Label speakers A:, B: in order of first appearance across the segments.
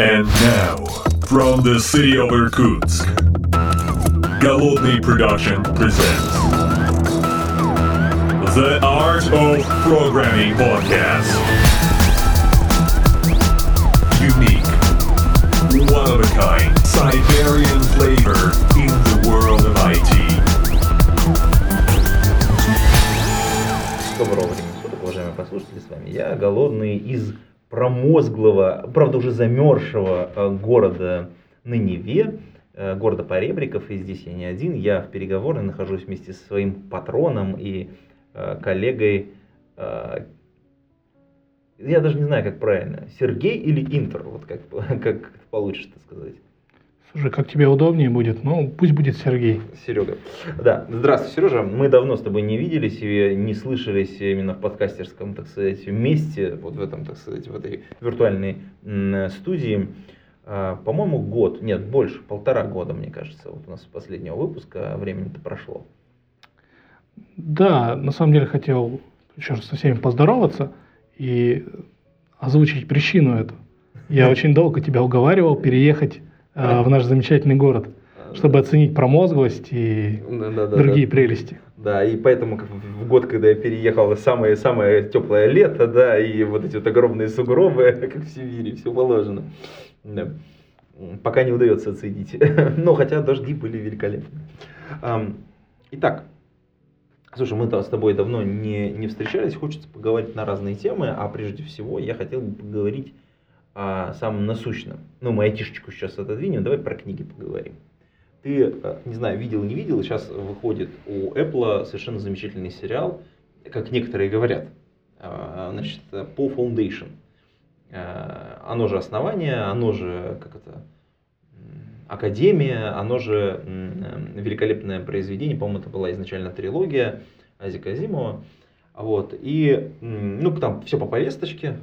A: And now, from the city of Irkutsk, Голодный Production presents The Art of Programming Podcast. Unique, one of a kind, Siberian flavor in the world of IT.
B: Доброго времени суток, уважаемые прослушатели, с вами я, голодный из промозглого, правда уже замерзшего э, города Ныневе, э, города Поребриков, и здесь я не один, я в переговорной нахожусь вместе со своим патроном и э, коллегой, я даже не знаю, как правильно, Сергей или Интер, вот как, как получится сказать.
C: Слушай, как тебе удобнее будет? Ну, пусть будет Сергей.
B: Серега. Да, здравствуй, Сережа. Мы давно с тобой не виделись и не слышались именно в подкастерском, так сказать, месте, вот в этом, так сказать, в этой виртуальной м, студии. А, По-моему, год, нет, больше, полтора года, мне кажется, вот у нас последнего выпуска а времени-то прошло.
C: Да, на самом деле хотел еще раз со всеми поздороваться и озвучить причину эту. Я очень долго тебя уговаривал переехать э, в наш замечательный город, чтобы оценить промозглость и другие прелести.
B: Да, и поэтому в год, когда я переехал, самое-самое теплое лето, да, и вот эти вот огромные сугробы, как в Сибири, все положено. Да. Пока не удается оценить. Но хотя дожди были великолепны. Итак, слушай, мы с тобой давно не, не встречались, хочется поговорить на разные темы, а прежде всего я хотел бы поговорить о самом насущном. Ну, мы айтишечку сейчас отодвинем, давай про книги поговорим. Ты, э, не знаю, видел, не видел, сейчас выходит у Apple совершенно замечательный сериал, как некоторые говорят, э, значит, по Foundation. Э, Оно же основание, оно же, как это, Академия, оно же великолепное произведение, по-моему, это была изначально трилогия Азика Азимова. Вот, и, ну, там все по повесточке,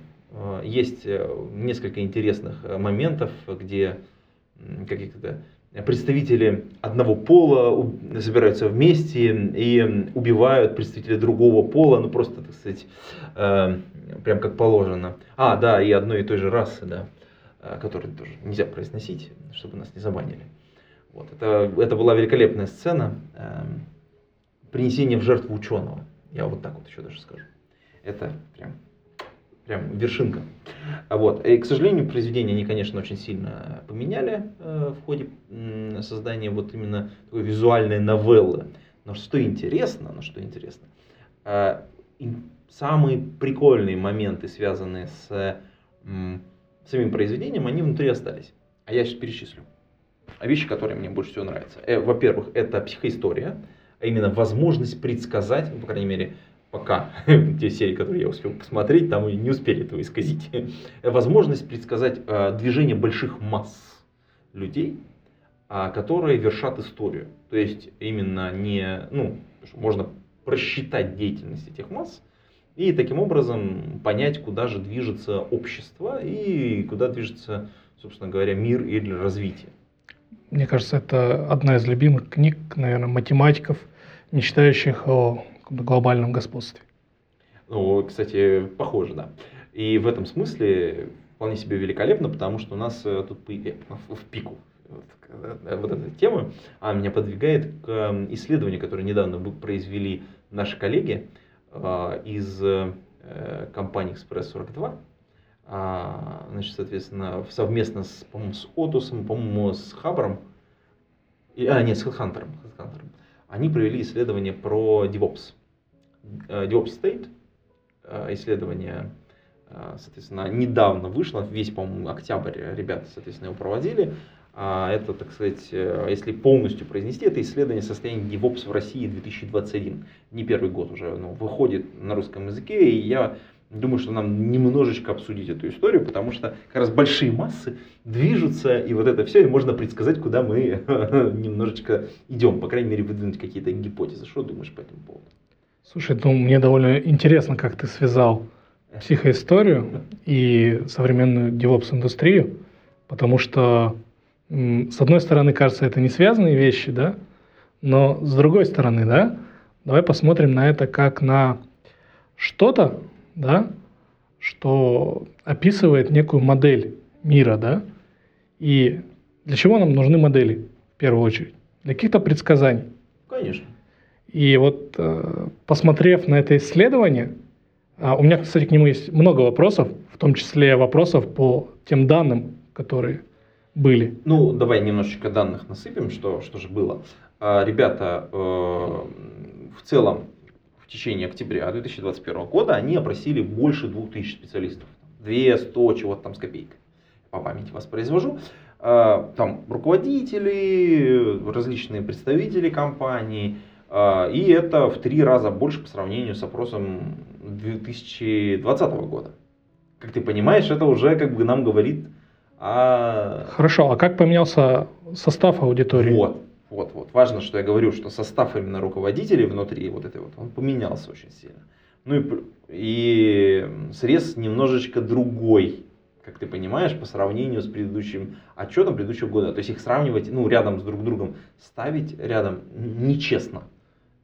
B: есть э, несколько интересных э, моментов, где м, каких-то представители одного пола собираются вместе и убивают представителя другого пола, ну просто, так сказать, э, прям как положено. А, да, и одной и той же расы, да, э, которую тоже нельзя произносить, чтобы нас не забанили. Вот, это, это была великолепная сцена эм, принесения в жертву ученого. Я вот так вот еще даже скажу. Это прям прям вершинка. А Вот. И, к сожалению, произведение они, конечно, очень сильно поменяли э, в ходе создания вот именно такой визуальной новеллы. Но что интересно, но что интересно, э, самые прикольные моменты, связанные с самим произведением, они внутри остались. А я сейчас перечислю. А Вещи, которые мне больше всего нравятся. Э, во-первых, это психоистория, а именно возможность предсказать, ну, по крайней мере, пока те серии, которые я успел посмотреть, там и не успели этого исказить, возможность предсказать э, движение больших масс людей, а, которые вершат историю. То есть именно не, ну, можно просчитать деятельность этих масс и таким образом понять, куда же движется общество и куда движется, собственно говоря, мир или развитие.
C: Мне кажется, это одна из любимых книг, наверное, математиков, мечтающих о глобальном господстве.
B: Ну, кстати, похоже, да. И в этом смысле вполне себе великолепно, потому что у нас э, тут по- в пику э, вот эта тема, а меня подвигает к э, исследованию, которое недавно произвели наши коллеги э, из компании Express42. А, Значит, соответственно, совместно с, по-моему, с Отусом, по-моему, с Хабром, и- а, нет, с HeadHunter. Они провели исследование про DevOps. Э, DevOps State, э, исследование, э, соответственно, недавно вышло, весь, по-моему, октябрь ребята, соответственно, его проводили. А Это, так сказать, если полностью произнести, это исследование состояния DevOps в России 2021. Не первый год уже ну, выходит на русском языке, и я думаю, что нам немножечко обсудить эту историю, потому что как раз большие массы движутся, и вот это все, и можно предсказать, куда мы немножечко идем, по крайней мере, выдвинуть какие-то гипотезы. Что думаешь по этому поводу?
C: Слушай, ну мне довольно интересно, как ты связал психоисторию и современную DevOps-индустрию, потому что, с одной стороны, кажется, это не связанные вещи, да, но с другой стороны, да, давай посмотрим на это как на что-то, да, что описывает некую модель мира, да, И для чего нам нужны модели, в первую очередь? Для каких-то предсказаний.
B: Конечно.
C: И вот э, посмотрев на это исследование, а, у меня, кстати, к нему есть много вопросов, в том числе вопросов по тем данным, которые были.
B: Ну, давай немножечко данных насыпем, что, что же было. А, ребята, э, в целом, в течение октября 2021 года они опросили больше 2000 специалистов. 200, чего-то там с копейкой. По памяти воспроизвожу. А, там руководители, различные представители компаний. А, и это в три раза больше по сравнению с опросом 2020 года. Как ты понимаешь, это уже как бы нам говорит о...
C: Хорошо, а как поменялся состав аудитории?
B: Вот, вот, вот. Важно, что я говорю, что состав именно руководителей внутри вот этой вот, он поменялся очень сильно. Ну и, и срез немножечко другой как ты понимаешь, по сравнению с предыдущим отчетом предыдущего года. То есть их сравнивать, ну, рядом с друг другом, ставить рядом нечестно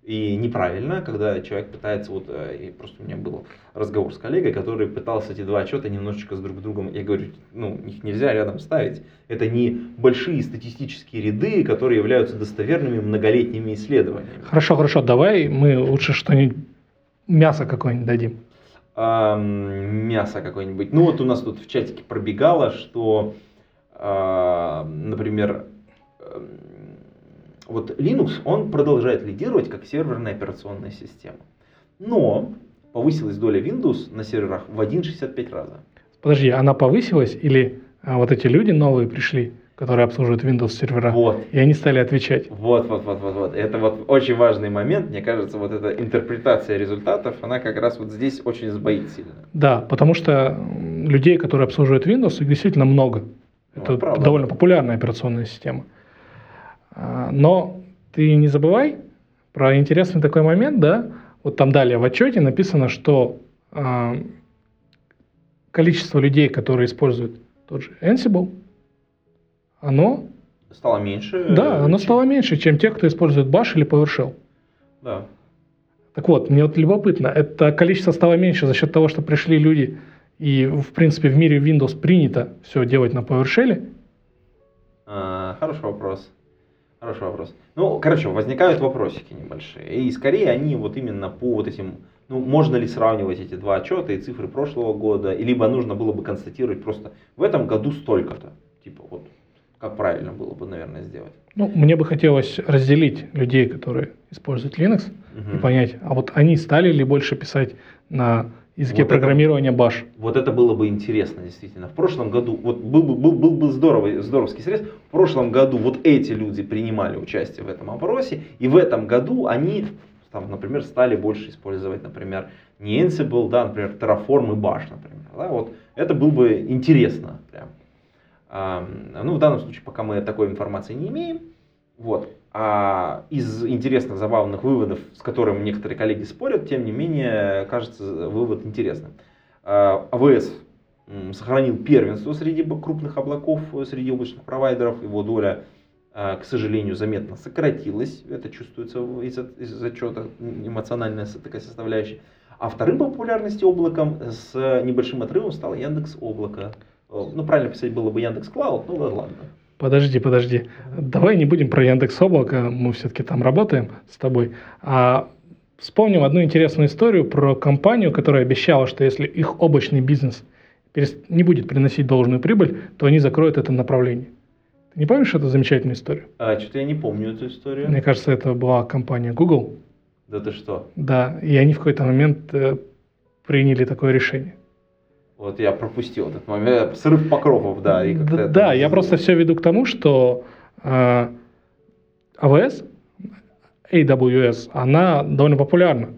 B: и неправильно, когда человек пытается, вот, э, и просто у меня был разговор с коллегой, который пытался эти два отчета немножечко с друг другом, я говорю, ну, их нельзя рядом ставить. Это не большие статистические ряды, которые являются достоверными многолетними исследованиями.
C: Хорошо, хорошо, давай мы лучше что-нибудь, мясо какое-нибудь дадим
B: мясо какое-нибудь. Ну вот у нас тут в чатике пробегало, что, э, например, вот Linux, он продолжает лидировать как серверная операционная система. Но повысилась доля Windows на серверах в 1,65 раза.
C: Подожди, она повысилась или а, вот эти люди новые пришли? которые обслуживают Windows сервера.
B: Вот.
C: И они стали отвечать.
B: Вот, вот, вот, вот, вот. Это вот очень важный момент. Мне кажется, вот эта интерпретация результатов, она как раз вот здесь очень сбоит сильно.
C: Да, потому что людей, которые обслуживают Windows, их действительно много. Ну, Это правда. довольно популярная операционная система. А, но ты не забывай про интересный такой момент, да? Вот там далее в отчете написано, что э, количество людей, которые используют тот же Ansible, оно
B: стало меньше.
C: Да, оно чем... стало меньше, чем те, кто использует Bash или PowerShell.
B: Да.
C: Так вот, мне вот любопытно, это количество стало меньше за счет того, что пришли люди, и, в принципе, в мире Windows принято все делать на PowerShell?
B: А, хороший вопрос. Хороший вопрос. Ну, короче, возникают вопросики небольшие. И скорее они вот именно по вот этим, ну, можно ли сравнивать эти два отчета и цифры прошлого года, либо нужно было бы констатировать просто в этом году столько-то. Типа вот как правильно было бы, наверное, сделать?
C: Ну, мне бы хотелось разделить людей, которые используют Linux, угу. и понять, а вот они стали ли больше писать на языке вот программирования
B: это,
C: Bash?
B: Вот это было бы интересно, действительно. В прошлом году, вот был бы, был, был бы здоровый, здоровский срез, в прошлом году вот эти люди принимали участие в этом опросе, и в этом году они, там, например, стали больше использовать, например, не Ansible, да, например, Terraform и Bash, например. Да, вот это было бы интересно прям. Ну, в данном случае пока мы такой информации не имеем. Вот. А из интересных, забавных выводов, с которыми некоторые коллеги спорят, тем не менее, кажется вывод интересным. АВС сохранил первенство среди крупных облаков, среди облачных провайдеров. Его доля, а, к сожалению, заметно сократилась. Это чувствуется из, из отчета, эмоциональная такая составляющая. А вторым по популярности облаком с небольшим отрывом стал Яндекс Облако. Ну, правильно писать было бы Яндекс Клауд, ну ладно.
C: Подожди, подожди. Давай не будем про Яндекс Облако, мы все-таки там работаем с тобой. А вспомним одну интересную историю про компанию, которая обещала, что если их облачный бизнес не будет приносить должную прибыль, то они закроют это направление. Ты не помнишь эту замечательную историю?
B: А, что-то я не помню эту историю.
C: Мне кажется, это была компания Google.
B: Да ты что?
C: Да, и они в какой-то момент э, приняли такое решение.
B: Вот я пропустил этот момент. Срыв покровов, да. И
C: да, да я просто все веду к тому, что э, AWS, AWS, она довольно популярна.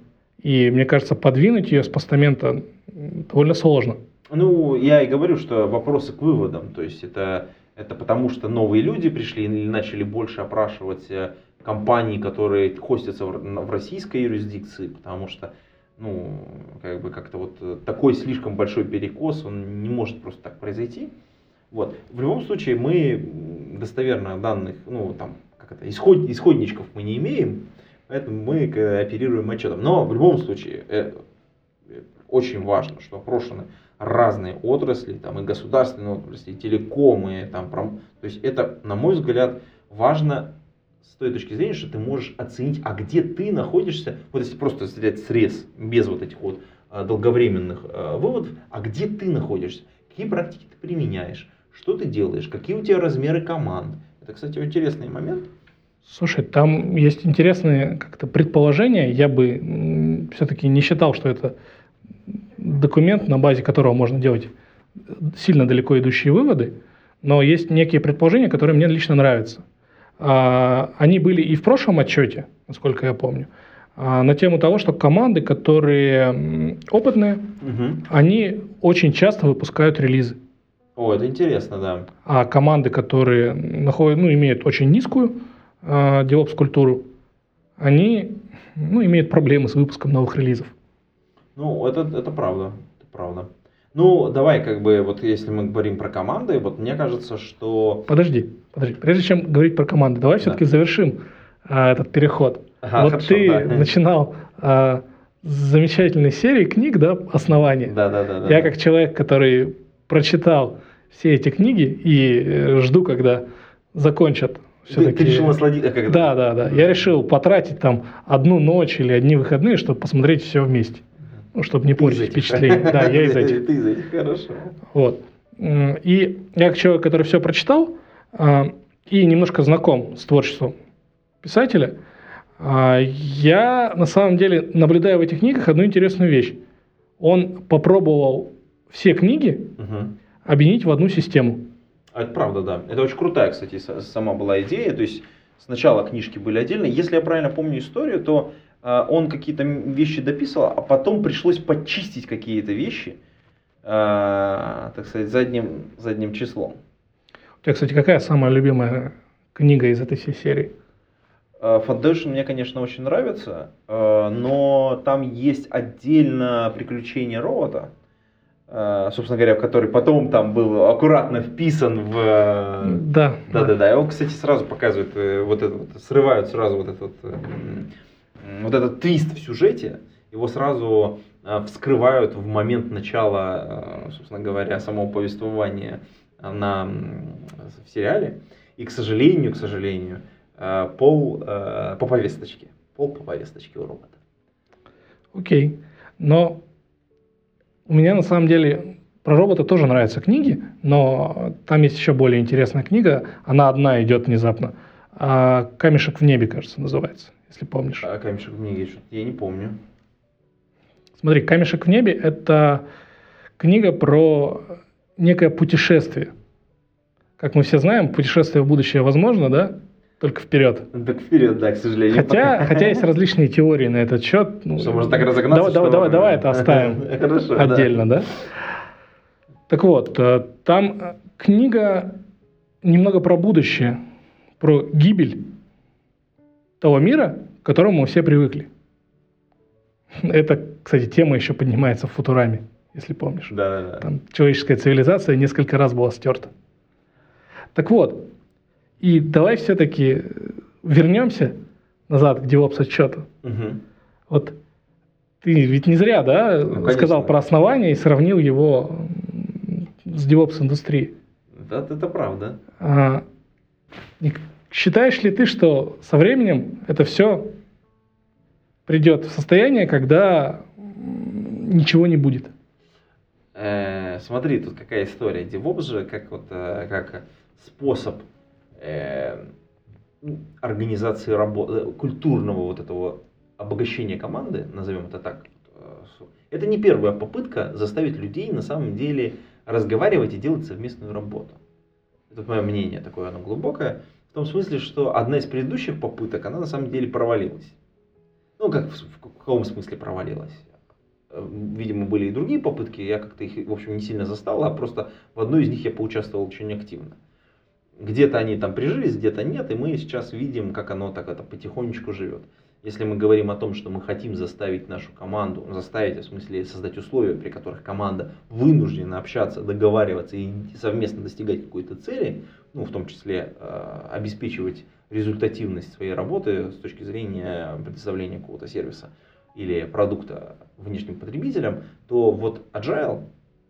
C: И мне кажется, подвинуть ее с постамента довольно сложно.
B: Ну, я и говорю, что вопросы к выводам. То есть это, это потому, что новые люди пришли или начали больше опрашивать э, компании, которые хостятся в, в российской юрисдикции, потому что ну, как бы как-то вот э, такой слишком большой перекос, он не может просто так произойти. Вот. В любом случае мы достоверно данных, ну, там, как это, исход, исходничков мы не имеем, поэтому мы оперируем отчетом. Но в любом случае э, очень важно, что опрошены разные отрасли, там и государственные отрасли, и телекомы, там, пром... то есть это, на мой взгляд, важно с той точки зрения, что ты можешь оценить, а где ты находишься, вот если просто взять срез, без вот этих вот а, долговременных а, выводов, а где ты находишься, какие практики ты применяешь, что ты делаешь, какие у тебя размеры команд. Это, кстати, интересный момент.
C: Слушай, там есть интересные как-то предположения. Я бы все-таки не считал, что это документ, на базе которого можно делать сильно далеко идущие выводы, но есть некие предположения, которые мне лично нравятся. А, они были и в прошлом отчете, насколько я помню, а, на тему того, что команды, которые опытные, угу. они очень часто выпускают релизы.
B: О, это интересно, да.
C: А команды, которые находят, ну, имеют очень низкую э, DevOps-культуру, они ну, имеют проблемы с выпуском новых релизов.
B: Ну, это, это правда, это правда. Ну, давай, как бы, вот если мы говорим про команды, вот мне кажется, что...
C: Подожди, подожди. Прежде чем говорить про команды, давай да. все-таки завершим а, этот переход. Ага, вот хорошо, ты да. начинал а, с замечательной серии книг, да, «Основание».
B: Да, да, да.
C: Я как человек, который прочитал все эти книги и э, жду, когда закончат
B: все-таки... Ты, ты решил насладиться? Как
C: да, да, да. Я решил потратить там одну ночь или одни выходные, чтобы посмотреть все вместе. Ну, чтобы не портить впечатление. Да, я из этих.
B: Ты из этих, хорошо.
C: Вот. И я как человек, который все прочитал а, и немножко знаком с творчеством писателя, а, я на самом деле наблюдаю в этих книгах одну интересную вещь. Он попробовал все книги объединить в одну систему.
B: А это правда, да. Это очень крутая, кстати, сама была идея. То есть сначала книжки были отдельные. Если я правильно помню историю, то он какие-то вещи дописывал, а потом пришлось подчистить какие-то вещи, а, так сказать, задним, задним числом.
C: У тебя, кстати, какая самая любимая книга из этой всей серии?
B: А, Foundation мне, конечно, очень нравится, но там есть отдельно приключение робота, собственно говоря, который потом там был аккуратно вписан в...
C: Да.
B: Да, да, да. И он, кстати, сразу показывает, э, вот это, вот, срывают сразу вот этот э, вот этот твист в сюжете, его сразу э, вскрывают в момент начала, э, собственно говоря, самого повествования на, в сериале. И, к сожалению, к сожалению, э, пол по повесточке. Пол по повесточке у робота.
C: Окей. Но у меня на самом деле про робота тоже нравятся книги, но там есть еще более интересная книга. Она одна идет внезапно. А «Камешек в небе», кажется, называется если помнишь.
B: А камешек в небе, я не помню.
C: Смотри, камешек в небе – это книга про некое путешествие. Как мы все знаем, путешествие в будущее возможно, да? Только вперед.
B: Так вперед, да, к сожалению.
C: Хотя, хотя есть различные теории на этот счет.
B: Ну, что, может так разогнаться?
C: Давай, давай, давай, давай это оставим Хорошо, отдельно, да. да? Так вот, э, там книга немного про будущее, про гибель того мира, к которому мы все привыкли. Это, кстати, тема еще поднимается в Футураме, если помнишь.
B: Да, да, да.
C: Там человеческая цивилизация несколько раз была стерта. Так вот, и давай все-таки вернемся назад к DevOps отчету. Угу. Вот ты ведь не зря, да, ну, сказал про основание и сравнил его с DevOps индустрией.
B: Да, это правда.
C: А, Считаешь ли ты, что со временем это все придет в состояние, когда ничего не будет?
B: Э, смотри, тут какая история. DevOps же как, вот, э, как способ э, организации работы, культурного вот этого обогащения команды, назовем это так, это не первая попытка заставить людей на самом деле разговаривать и делать совместную работу. Это мое мнение такое, оно глубокое. В том смысле, что одна из предыдущих попыток, она на самом деле провалилась. Ну, как в, в каком смысле провалилась? Э, видимо, были и другие попытки, я как-то их, в общем, не сильно застал, а просто в одной из них я поучаствовал очень активно. Где-то они там прижились, где-то нет, и мы сейчас видим, как оно так это потихонечку живет. Если мы говорим о том, что мы хотим заставить нашу команду, заставить, в смысле создать условия, при которых команда вынуждена общаться, договариваться и совместно достигать какой-то цели, ну, в том числе э, обеспечивать результативность своей работы с точки зрения предоставления какого-то сервиса или продукта внешним потребителям, то вот Agile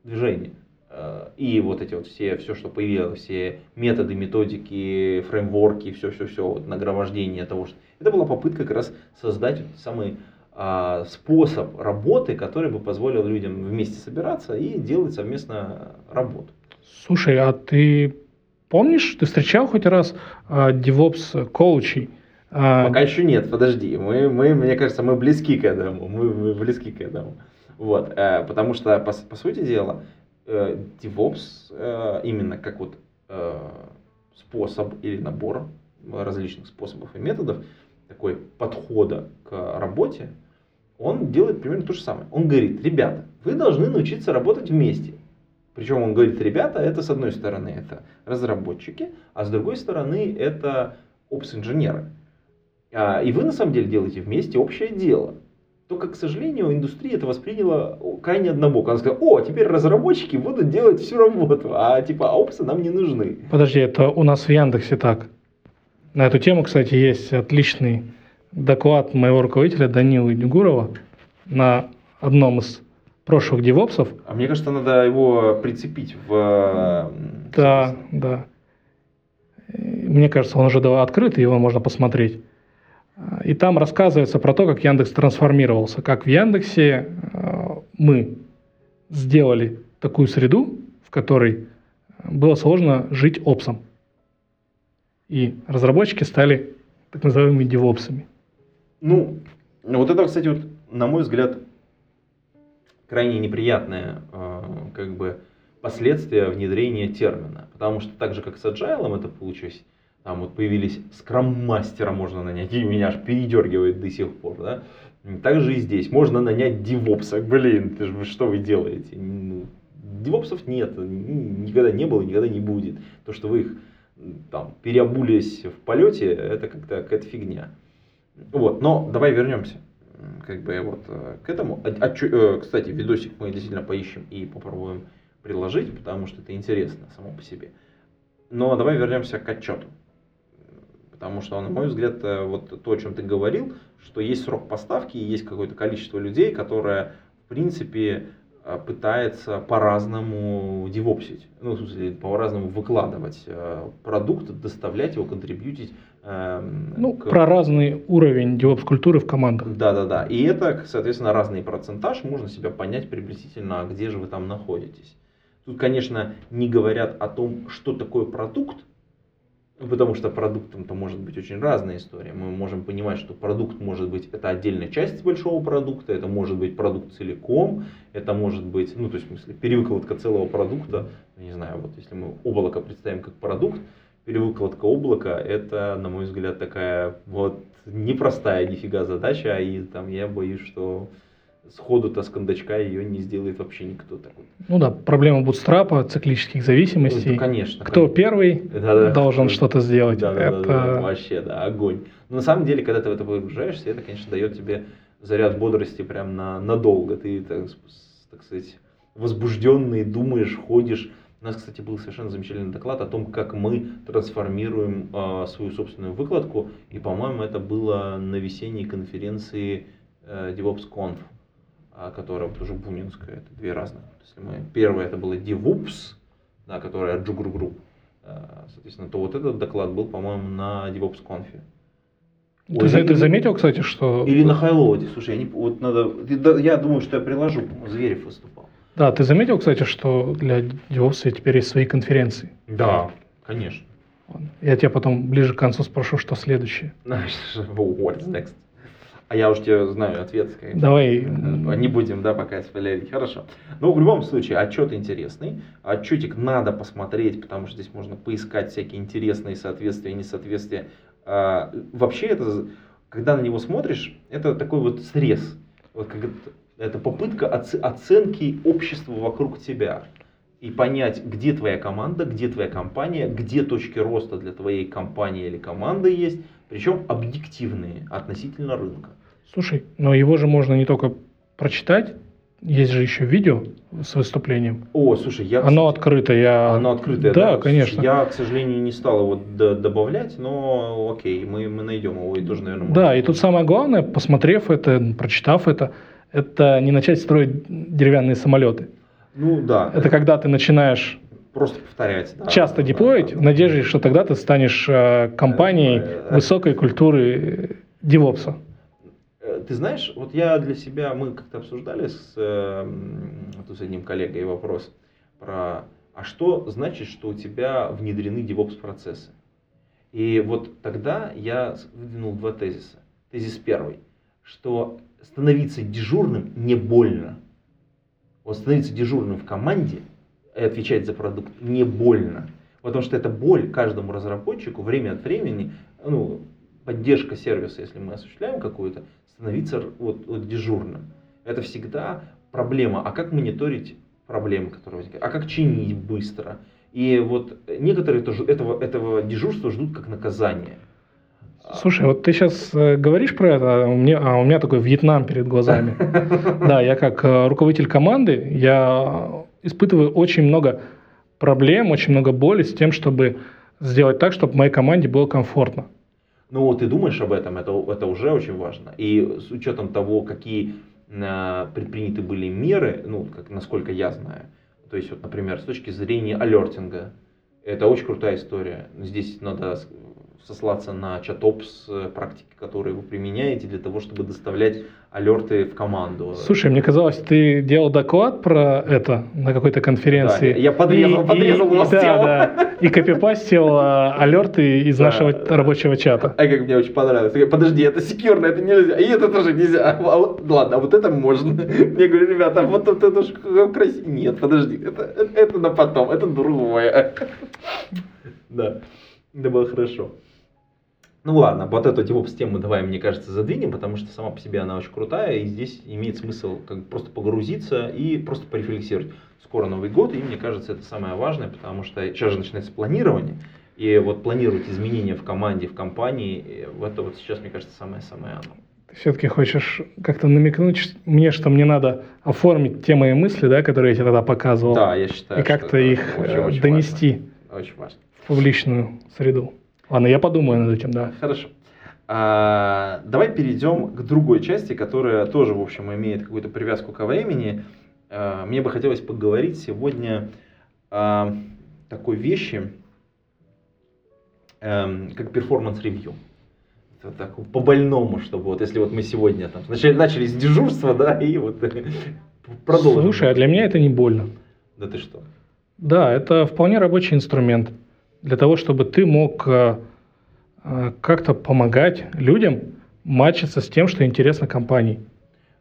B: движение. Э, И вот эти вот все, все, что появилось, все методы, методики, фреймворки, все-все-все, вот, нагромождение того, что... Это была попытка как раз создать самый а, способ работы, который бы позволил людям вместе собираться и делать совместно работу.
C: Слушай, а ты помнишь, ты встречал хоть раз а, DevOps коучей? А,
B: Пока еще нет, подожди. Мы, мы, мне кажется, мы близки к этому. Мы, мы близки к этому. Вот, э, потому что, по, по сути дела, э, DevOps э, именно как вот э, способ или набор различных способов и методов такой подхода к работе, он делает примерно то же самое. Он говорит, ребята, вы должны научиться работать вместе. Причем он говорит, ребята, это с одной стороны это разработчики, а с другой стороны это опс-инженеры. А, И вы на самом деле делаете вместе общее дело. Только, к сожалению, индустрия это восприняла крайне однобоко. Она сказала, о, теперь разработчики будут делать всю работу, а типа опсы нам не нужны.
C: Подожди, это у нас в Яндексе так. На эту тему, кстати, есть отличный доклад моего руководителя Данилы Дюгурова на одном из прошлых девопсов.
B: А мне кажется, надо его прицепить в... м,
C: Да, да. Э, Мне кажется, он уже открыт, его можно посмотреть. И там рассказывается про то, как Яндекс трансформировался, как в Яндексе э, мы сделали такую среду, в которой было сложно жить опсом. И разработчики стали так называемыми девопсами.
B: Ну, вот это, кстати, вот, на мой взгляд, крайне неприятное э, как бы последствие внедрения термина. Потому что так же, как с agile это получилось, там вот появились скрам-мастера можно нанять, и меня аж передергивает до сих пор, да. Так же и здесь. Можно нанять девопса. Блин, ты ж, что вы делаете? Ну, девопсов нет, никогда не было, никогда не будет. То, что вы их там переобулись в полете, это как-то какая-то фигня. Вот, но давай вернемся как бы вот э, к этому. А- а э, кстати, видосик мы действительно поищем и попробуем приложить, потому что это интересно само по себе. Но давай вернемся к отчету. Потому что, на мой взгляд, э, вот то, о чем ты говорил, что есть срок поставки и есть какое-то количество людей, которое, в принципе, э, пытается по-разному девопсить, ну, в смысле, по-разному выкладывать э, продукт, доставлять его, контрибьютить. эм,
C: Ну,
B: к-
C: про разный уровень девопс-культуры в командах.
B: да, да, да. И это, соответственно, разный процентаж, можно себя понять приблизительно, где же вы там находитесь. Тут, конечно, не говорят о том, что такое продукт, ну, потому что продуктом-то может быть очень разная история. Мы можем понимать, что продукт может быть это отдельная часть большого продукта, это может быть продукт целиком, это может быть, ну, то есть, в смысле, перевыкладка целого продукта. Ну, Не знаю, вот если мы облако представим как продукт, перевыкладка облака это, на мой взгляд, такая вот непростая нифига задача, и там я боюсь, что сходу-то с кондачка ее не сделает вообще никто такой.
C: Ну да, проблема бутстрапа, циклических зависимостей.
B: Ну, конечно.
C: Кто
B: конечно.
C: первый
B: Да-да.
C: должен что-то сделать.
B: Да, да, да,
C: это...
B: да, вообще, да, огонь. Но на самом деле, когда ты в это погружаешься, это, конечно, дает тебе заряд бодрости прям на, надолго. Ты, так, так сказать, возбужденный, думаешь, ходишь. У нас, кстати, был совершенно замечательный доклад о том, как мы трансформируем э, свою собственную выкладку. И, по-моему, это было на весенней конференции э, DevOps.conf, а, которая тоже бунинская. Это две разных. То есть мы, первое это было DevOps, да, которая от Group. Э, Соответственно, то вот этот доклад был, по-моему, на DevOps Conf.
C: Ты, за- ты заметил, кстати, что...
B: Или на Хайлоуде. Слушай, я, не, вот надо, я думаю, что я приложу. Зверев выступал.
C: Да, ты заметил, кстати, что для DevOps теперь есть свои конференции?
B: Да, конечно.
C: Я тебя потом ближе к концу спрошу, что следующее.
B: What's next? А я уж тебе знаю ответ. бы.
C: Давай.
B: Э, Не будем, да, пока спойлерить. Хорошо. Но в любом случае, отчет интересный. Отчетик надо посмотреть, потому что здесь можно поискать всякие интересные соответствия и несоответствия. А, Вообще, это, когда на него смотришь, это такой вот срез. Вот как это, попытка оце- оценки общества вокруг тебя. И понять, где твоя команда, где твоя компания, где точки роста для твоей компании или команды есть. Причем объективные относительно рынка.
C: Слушай, но его же можно не только прочитать, есть же еще видео с выступлением.
B: О, слушай, я...
C: Оно открыто, я...
B: Оно открытое,
C: Да,
B: Слушай,
C: конечно.
B: Я, к сожалению, не стал его д- добавлять, но окей, мы, мы найдем его и тоже, наверное,
C: Да, и тут самое главное, посмотрев это, прочитав это, это не начать строить деревянные самолеты.
B: Ну да.
C: Это когда ты начинаешь
B: просто повторять. Да,
C: часто
B: да,
C: деплоить
B: да, да.
C: в надежде, что тогда ты станешь э, компанией
B: Э,
C: высокой культуры девопса.
B: Э, Ты знаешь, вот я для себя, мы как-то обсуждали с, э, м, тут с одним коллегой вопрос про, а что значит, что у тебя внедрены DevOps процессы? И вот тогда я выдвинул два тезиса. Тезис первый, что становиться дежурным не больно. Вот становиться дежурным в команде и отвечать за продукт не больно. Потому что это боль каждому разработчику время от времени, ну, поддержка сервиса, если мы осуществляем какую-то, становиться вот, вот дежурным. Это всегда проблема. А как мониторить проблемы, которые возникают? А как чинить быстро? И вот некоторые тоже этого, этого дежурства ждут как наказание.
C: Слушай, вот ты сейчас говоришь про это, а у меня, а у меня такой Вьетнам перед глазами. Да, я как э, руководитель команды, я испытываю очень много проблем, очень много боли с тем, чтобы сделать так, чтобы моей команде было комфортно.
B: Ну, ты думаешь об этом, это, это уже очень важно. И с учетом того, какие э, предприняты были меры, ну, как, насколько я знаю, то есть, вот, например, с точки зрения алертинга, это очень крутая история. Здесь надо сослаться на чатопс э, практики, которые вы применяете для того, чтобы доставлять алерты в команду.
C: Слушай, мне казалось, ты делал доклад про это на какой-то конференции.
B: Да, я подрезал-
C: И-
B: подрезал
C: и-
B: у вас
C: да,
B: тему.
C: да, и копипастил а, алерты из
B: Да.
C: нашего рабочего чата.
B: А как мне очень понравилось. Я Подожди, это секьюрно, это нельзя. И это тоже нельзя. А вот- ладно, а вот это можно. Я говорю, ребята, а вот это, это же красиво. Нет, подожди, это, это на потом, это другое. Да, это было хорошо. Ну ладно, вот эту DevOps тему давай, мне кажется, задвинем, потому что сама по себе она очень крутая, и здесь имеет смысл как бы просто погрузиться и просто порефлексировать. Скоро Новый год, и мне кажется, это самое важное, потому что сейчас же начинается планирование, и вот планировать изменения в команде, в компании, это вот сейчас, мне кажется, самое-самое оно.
C: Ты все-таки хочешь как-то намекнуть мне, что мне надо оформить те мои мысли, да, которые я тебе тогда показывал,
B: Да, я считаю,
C: и как-то их
B: очень-
C: э,
B: очень
C: донести
B: важно. Очень важно.
C: в публичную среду. Ладно, я подумаю над этим, да.
B: Хорошо. А, давай перейдем к другой части, которая тоже, в общем, имеет какую-то привязку ко времени. А, мне бы хотелось поговорить сегодня о такой вещи, эм, как performance review. Вот так по-больному, чтобы вот если вот мы сегодня там начали, начали с дежурства, да, и вот продолжим.
C: Слушай, а для меня это не больно.
B: Да ты что?
C: Да, это вполне рабочий инструмент для того, чтобы ты мог э, э, как-то помогать людям матчиться с тем, что интересно компании.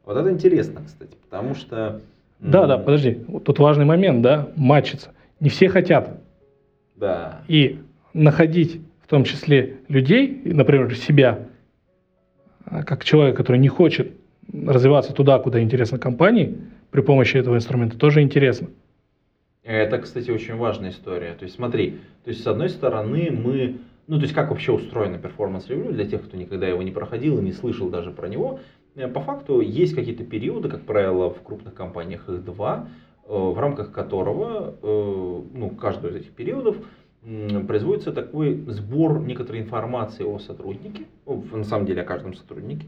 B: Вот это интересно, кстати, потому что...
C: Да, да, подожди, вот тут важный момент, да, матчиться. Не все хотят.
B: Да.
C: И находить в том числе людей, например, себя, а, как человека, который не хочет развиваться туда, куда интересно компании, при помощи этого инструмента тоже интересно.
B: Это, кстати, очень важная история. То есть смотри, то есть с одной стороны мы, ну то есть как вообще устроено performance review для тех, кто никогда его не проходил и не слышал даже про него, э, по факту есть какие-то периоды, как правило, в крупных компаниях их два, э, в рамках которого, э, ну каждый из этих периодов производится такой сбор некоторой информации о сотруднике, на самом деле о каждом сотруднике,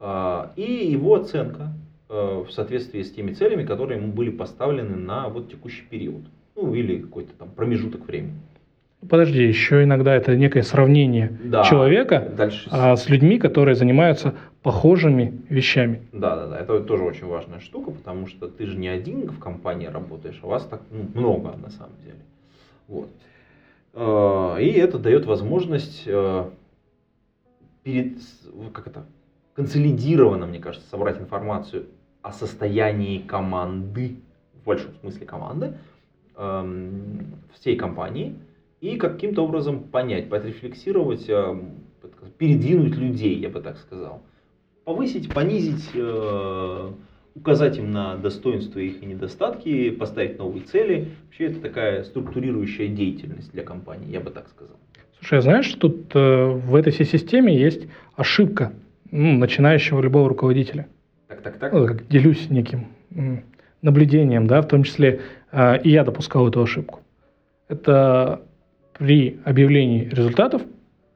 B: а, и его оценка в соответствии с теми целями, которые ему были поставлены на вот текущий период. Ну, или какой-то там промежуток времени.
C: Подожди, еще иногда это некое сравнение
B: Да.
C: человека
B: Дальше.
C: а, с людьми, которые занимаются похожими вещами.
B: Да, да, да. Это тоже очень важная штука, потому что ты же не один в компании работаешь, а вас так ну, много на самом деле. Вот. Э, И это дает возможность э, перед, как это, консолидированно, мне кажется, собрать информацию о состоянии команды, в большом смысле команды, эм, всей компании, и каким-то образом понять, подрефлексировать, эм, передвинуть людей, я бы так сказал. Повысить, понизить, э, указать им на достоинства их и недостатки, поставить новые цели. Вообще это такая структурирующая деятельность для компании, я бы так сказал.
C: Слушай, а знаешь, тут э, в этой всей системе есть ошибка ну, начинающего любого руководителя.
B: Так, так, так.
C: Ну, делюсь неким наблюдением, да, в том числе э, и я допускал эту ошибку. Это при объявлении результатов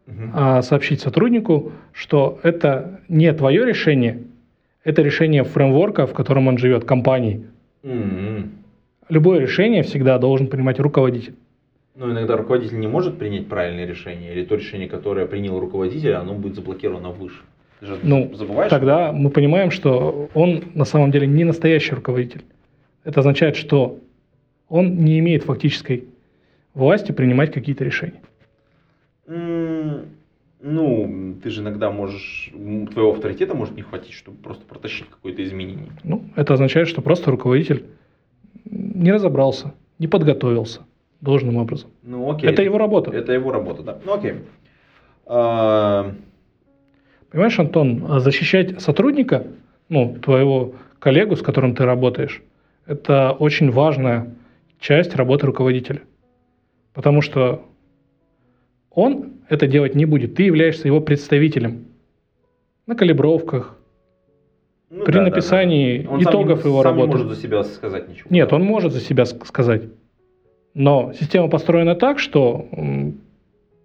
B: Мгм.
C: а, сообщить сотруднику, что это не твое решение, это решение фреймворка, в котором он живет, компании.
B: М-м.
C: любое решение всегда должен принимать руководитель.
B: Но иногда руководитель не может принять правильное решение, или то решение, которое принял руководитель, оно будет заблокировано выше. Ты же
C: Ну,
B: забываешь?
C: тогда мы понимаем, что он на самом деле не настоящий руководитель. Это означает, что он не имеет фактической власти принимать какие-то решения.
B: Ну, ты же иногда можешь, твоего авторитета может не хватить, чтобы просто протащить какое-то изменение.
C: Ну, это означает, что просто руководитель не разобрался, не подготовился должным образом.
B: Ну, окей.
C: Это его работа.
B: Это его работа, да. Ну, окей. А,
C: Понимаешь, Антон, а защищать сотрудника, ну, твоего коллегу, с которым ты работаешь, это очень важная часть работы руководителя. Потому что он это делать не будет. Ты являешься его представителем на калибровках.
B: ну
C: При
B: да, да,
C: написании
B: да. Он сам
C: итогов
B: не-
C: его
B: сам не
C: работы.
B: может за себя сказать ничего.
C: Нет,
B: да.
C: он может за себя ск- сказать. Но система построена так, что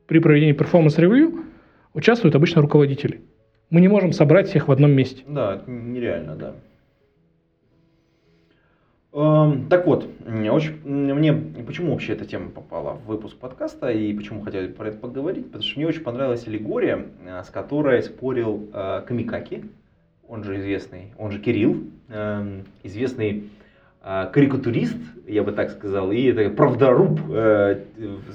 C: при проведении performance review участвуют обычно руководители. Мы не можем собрать всех в одном месте.
B: Да, нереально, да. Эм, Так вот, очень, мне почему вообще эта тема попала в выпуск подкаста и почему хотел про это поговорить? Потому что мне очень понравилась аллегория, э, с которой спорил э, Камикаки, он же известный, он же Кирилл, эм, известный э, карикатурист, я бы так сказал, и это правдоруб э,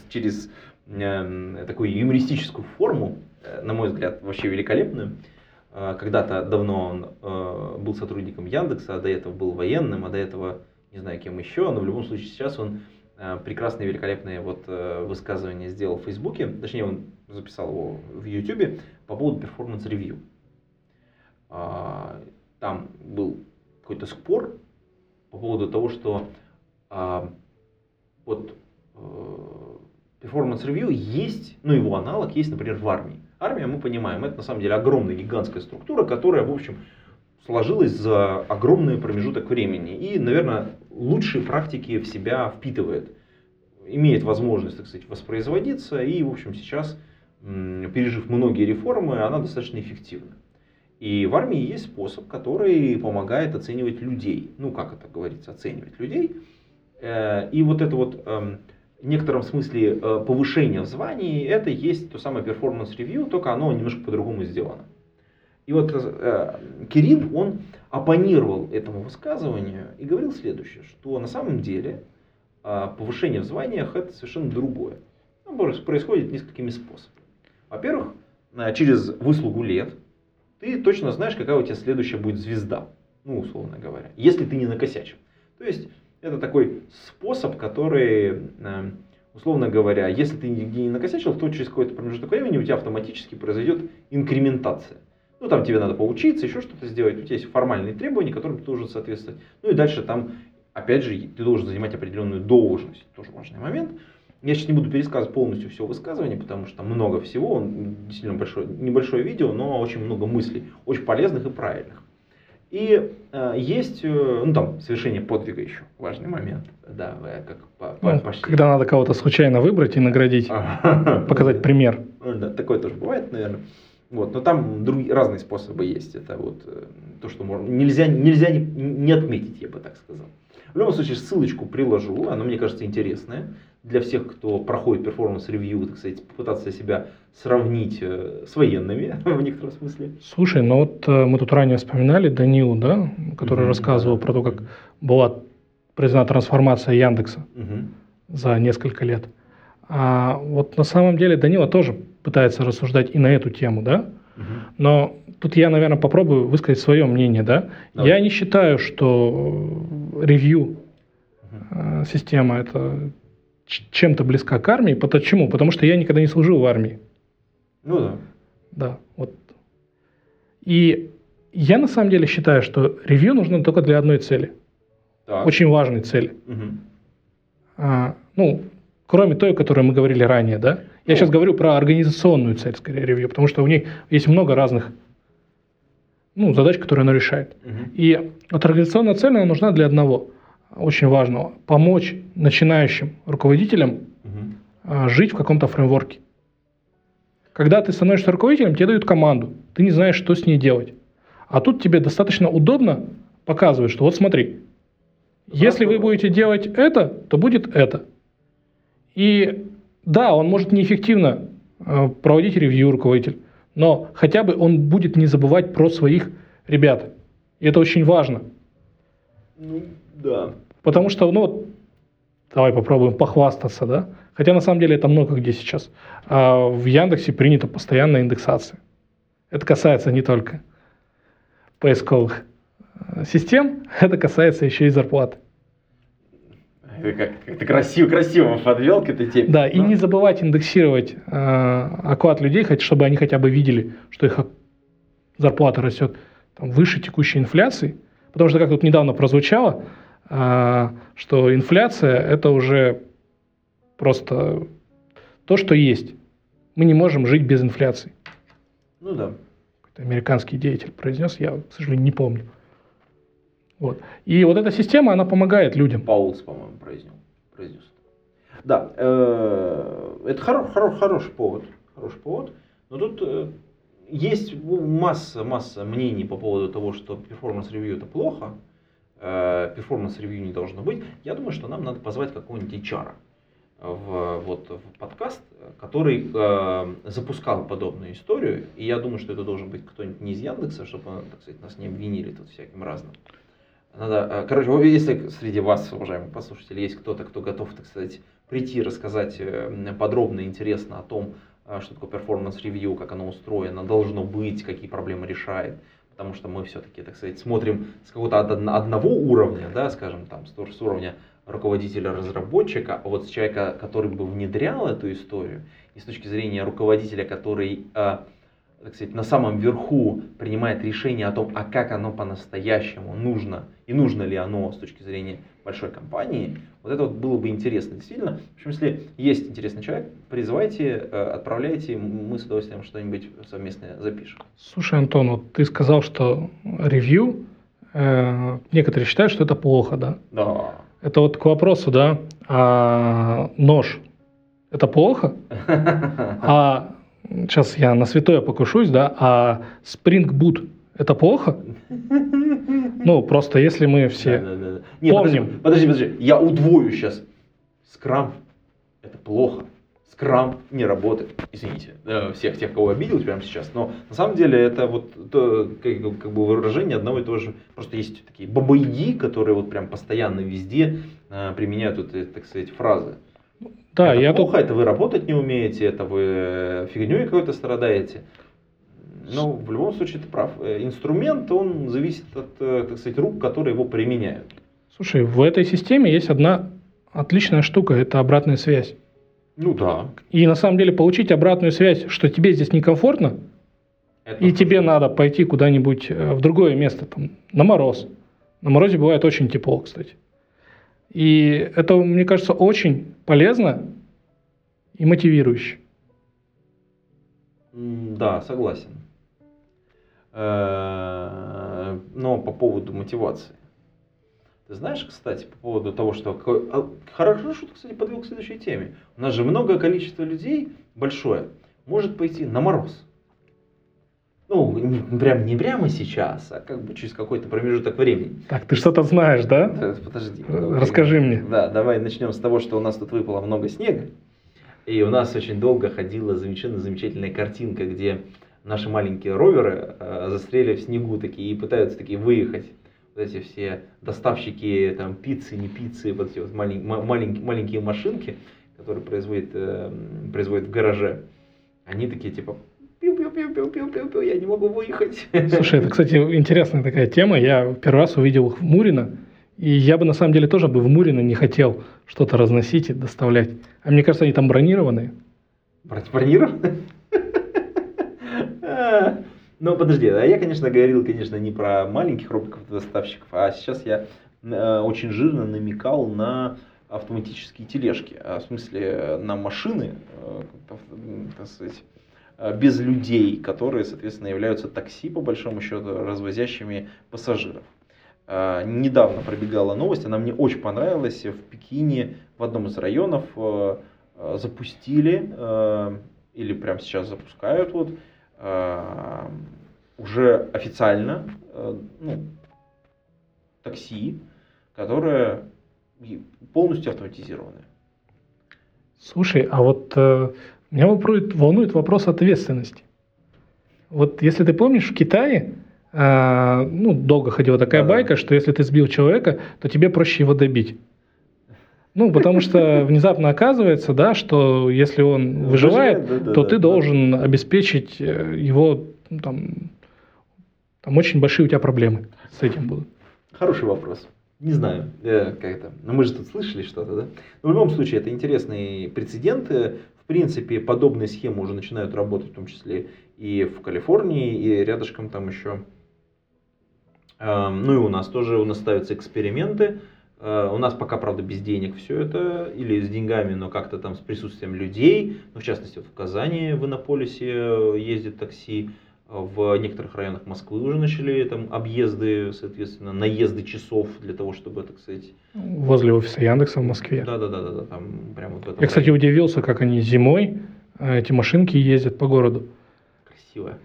B: через э, такую юмористическую форму, э, на мой взгляд, вообще великолепную. Э, Когда-то давно он э, был сотрудником Яндекса, а до этого был военным, а до этого не знаю кем еще, но в любом случае сейчас он э, прекрасные, великолепные вот э, высказывания сделал в Фейсбуке, точнее он записал его в Ютубе по поводу performance review. А, Там был какой-то спор по поводу того, что а, вот performance review есть, ну его аналог есть, например, в армии. Армия, мы понимаем, это на самом деле огромная гигантская структура, которая, в общем, сложилась за огромный промежуток времени и, наверное, лучшие практики в себя впитывает, имеет возможность, так сказать, воспроизводиться и, в общем, сейчас, пережив многие реформы, она достаточно эффективна. И в армии есть способ, который помогает оценивать людей. Ну, как это говорится, оценивать людей. Э, И вот это вот эм, в некотором смысле э, повышение в звании, это есть то самое performance review, только оно немножко по-другому сделано. И вот э, Кирилл, он оппонировал этому высказыванию и говорил следующее, что на самом деле э, повышение в званиях это совершенно другое. Просто происходит несколькими способами. Во-первых, э, через выслугу лет ты точно знаешь, какая у тебя следующая будет звезда, ну, условно говоря, если ты не накосячил. То есть, это такой способ, который, э, условно говоря, если ты нигде не накосячил, то через какой-то промежуток времени у тебя автоматически произойдет инкрементация. Ну, там тебе надо поучиться, еще что-то сделать. У тебя есть формальные требования, которым ты должен соответствовать. Ну и дальше там, опять же, ты должен занимать определенную должность. Тоже важный момент. Я сейчас не буду пересказывать полностью все высказывание, потому что много всего. Он действительно большое, небольшое видео, но очень много мыслей, очень полезных и правильных. И э, есть, э, ну там, совершение подвига еще, важный момент. Да, э, как по, по-
C: Ну,
B: почти.
C: когда надо кого-то случайно выбрать и наградить,
B: Ага.
C: показать пример.
B: Да, такое тоже бывает, наверное. Вот, но там другие, разные способы есть. Это вот э, то, что можно, нельзя, нельзя не, не отметить, я бы так сказал. В любом случае, ссылочку приложу, она, мне кажется, интересная. Для всех, кто проходит performance review, так сказать, попытаться себя сравнить э, с военными в некотором смысле.
C: Слушай, ну вот э, мы тут ранее вспоминали Данилу, да, который
B: Мгм,
C: рассказывал
B: да.
C: про то, как была произведена трансформация Яндекса
B: Мгм.
C: за несколько лет. А вот на самом деле Данила тоже пытается рассуждать и на эту тему, да? Но тут я, наверное, попробую высказать свое мнение, да?
B: Давай.
C: Я не считаю, что э, ревью э, система это чем-то близка к армии. Почему? Потому что я никогда не служил в армии.
B: Ну да.
C: Да, вот. И я на самом деле считаю, что ревью нужно только для одной цели,
B: Так.
C: очень важной цели.
B: Мгм.
C: А, ну, кроме той, о которой мы говорили ранее, да? Я
B: Ну.
C: сейчас говорю про организационную цель, скорее, ревью, потому что у них есть много разных ну, задач, которые оно решает.
B: Мгм.
C: И вот организационная цель, она нужна для одного, очень важного, помочь начинающим руководителям а, жить в каком-то фреймворке. Когда ты становишься руководителем, тебе дают команду, ты не знаешь, что с ней делать. А тут тебе достаточно удобно показывать, что вот смотри, Если вы будете делать это, то будет это. И да, он может неэффективно э, проводить ревью руководитель, но хотя бы он будет не забывать про своих ребят. И это очень важно.
B: Ну, да.
C: Потому что, ну, давай попробуем похвастаться, да? Хотя на самом деле это много где сейчас. А в Яндексе принята постоянная индексация. Это касается не только поисковых э, систем, это касается еще и зарплаты.
B: Ты как, как ты красиво, красиво подвел к этой теме.
C: Да, и
B: Ну,
C: не забывать индексировать э, оклад людей, хоть, чтобы они хотя бы видели, что их зарплата растет там, выше текущей инфляции. Потому что, как тут недавно прозвучало, что инфляция – это уже просто то, что есть. Мы не можем жить без инфляции.
B: Ну да.
C: Какой-то американский деятель произнес, я, к сожалению, не помню. Вот. И вот эта система, она помогает людям.
B: Паулс, по-моему, произнес. произнес. Да, э, это хоро- хоро- хороший повод. Хороший повод. Но тут э, есть масса, масса мнений по поводу того, что performance review это плохо, performance review не должно быть. Я думаю, что нам надо позвать какого-нибудь HR в, вот, в подкаст, который э, запускал подобную историю. И я думаю, что это должен быть кто-нибудь не из Яндекса, чтобы, так сказать, нас не обвинили тут всяким разным. Надо, э, короче, если среди вас, уважаемые послушатели, есть кто-то, кто готов, так сказать, прийти рассказать э, подробно и интересно о том, э, что такое performance review, как оно устроено, должно быть, какие проблемы решает, потому что мы все-таки, так сказать, смотрим с какого-то од- одного уровня, да, скажем, там, с уровня руководителя-разработчика, а вот с человека, который бы внедрял эту историю, и с точки зрения руководителя, который, э, так сказать, на самом верху принимает решение о том, а как оно по-настоящему нужно, и нужно ли оно с точки зрения большой компании, вот это вот было бы интересно. Действительно, в общем, если есть интересный человек, призывайте, э, отправляйте, мы с удовольствием что-нибудь совместное запишем.
C: Слушай, Антон, вот ты сказал, что ревью, э, некоторые считают, что это плохо, да?
B: Да.
C: Это вот к вопросу, да, а нож – это плохо? А сейчас я на святое покушусь, да, а Spring Boot – это плохо? Ну, просто если мы все...
B: Да, да, да, да. Не, подожди,
C: помним.
B: подожди, подожди, я удвою сейчас. Скрам это плохо. Скрам не работает. Извините, э, всех тех, кого обидел прямо сейчас. Но на самом деле это вот то, как, как бы выражение одного и того же. Просто есть такие бабайги, которые вот прям постоянно везде э, применяют вот так сказать, фразы.
C: Да,
B: это
C: я
B: плохо,
C: тут...
B: это вы работать не умеете, это вы э, фигней какой-то страдаете. Но в любом случае ты прав. Э, Инструмент, он зависит от, э, так сказать, рук, которые его применяют.
C: Слушай, в этой системе есть одна отличная штука – это обратная связь.
B: Ну да.
C: И на самом деле получить обратную связь, что тебе здесь некомфортно,
B: Это
C: и тебе надо пойти куда-нибудь в другое место, там, на мороз. На морозе бывает очень тепло, кстати. И это, мне кажется, очень полезно и мотивирующе.
B: Да, согласен. Э, Но по поводу мотивации. Ты знаешь, кстати, по поводу того, что... а, Хорошо, что ты, кстати, подвел к следующей теме. У нас же много количества людей, большое, может пойти на мороз. Ну, не- прям не прямо сейчас, а как бы через какой-то промежуток времени.
C: Так, ты что-то знаешь, да?
B: Да, Подожди.
C: Р- расскажи мне.
B: Да, давай начнем с того, что у нас тут выпало много снега. И у нас очень долго ходила замечательная, замечательная картинка, где наши маленькие роверы э, застряли в снегу такие и пытаются такие выехать. Вот эти все доставщики там пиццы, не пиццы, вот эти вот малень- ма- маленькие, маленькие машинки, которые производят, э, производят в гараже. Они такие типа пиу-пиу-пиу-пиу-пиу-пиу, я не могу выехать.
C: Слушай, это, кстати, интересная такая тема. Я первый раз увидел их в Мурино, и я бы на самом деле тоже бы в Мурино не хотел что-то разносить и доставлять. А мне кажется, они там бронированные.
B: Бронированы? А, Ну, подожди, а я, конечно, говорил, конечно, не про маленьких роботов-доставщиков, а сейчас я э, очень жирно намекал на автоматические тележки, а, в смысле э, на машины, э, так сказать, без людей, которые, соответственно, являются такси, по большому счету, развозящими пассажиров. А, Недавно пробегала новость, она мне очень понравилась. В Пекине в одном из районов э, э, запустили, э, или прямо сейчас запускают, вот, э, уже официально э, ну, такси, которая и полностью автоматизированная.
C: Слушай, а вот э, меня волнует, волнует вопрос ответственности. Вот если ты помнишь, в Китае э, ну, долго ходила такая
B: Да-да.
C: байка, что если ты сбил человека, то тебе проще его добить. Ну, потому что внезапно оказывается, да, что если он выживает,
B: Выживает, да,
C: то
B: да,
C: ты
B: да.
C: должен обеспечить э, его, ну, там, там очень большие у тебя проблемы с этим будут.
B: Хороший вопрос. Не знаю, э, как это. Но мы же тут слышали что-то, да? Но в любом случае, это интересные прецеденты. В принципе, подобные схемы уже начинают работать, в том числе и в Калифорнии, и рядышком там еще. Эм, Ну и у нас тоже у нас ставятся эксперименты. Э, У нас пока, правда, без денег все это, или с деньгами, но как-то там с присутствием людей. Ну, в частности, вот в Казани, в Иннополисе э, ездит такси. В некоторых районах Москвы уже начали там объезды, соответственно, наезды часов для того, чтобы, так сказать...
C: Возле офиса Яндекса в Москве.
B: Да, да, да, да, да, там прямо вот в этом
C: Я, кстати,
B: районе.
C: удивился, как они зимой, э, эти машинки ездят по городу.
B: Красиво.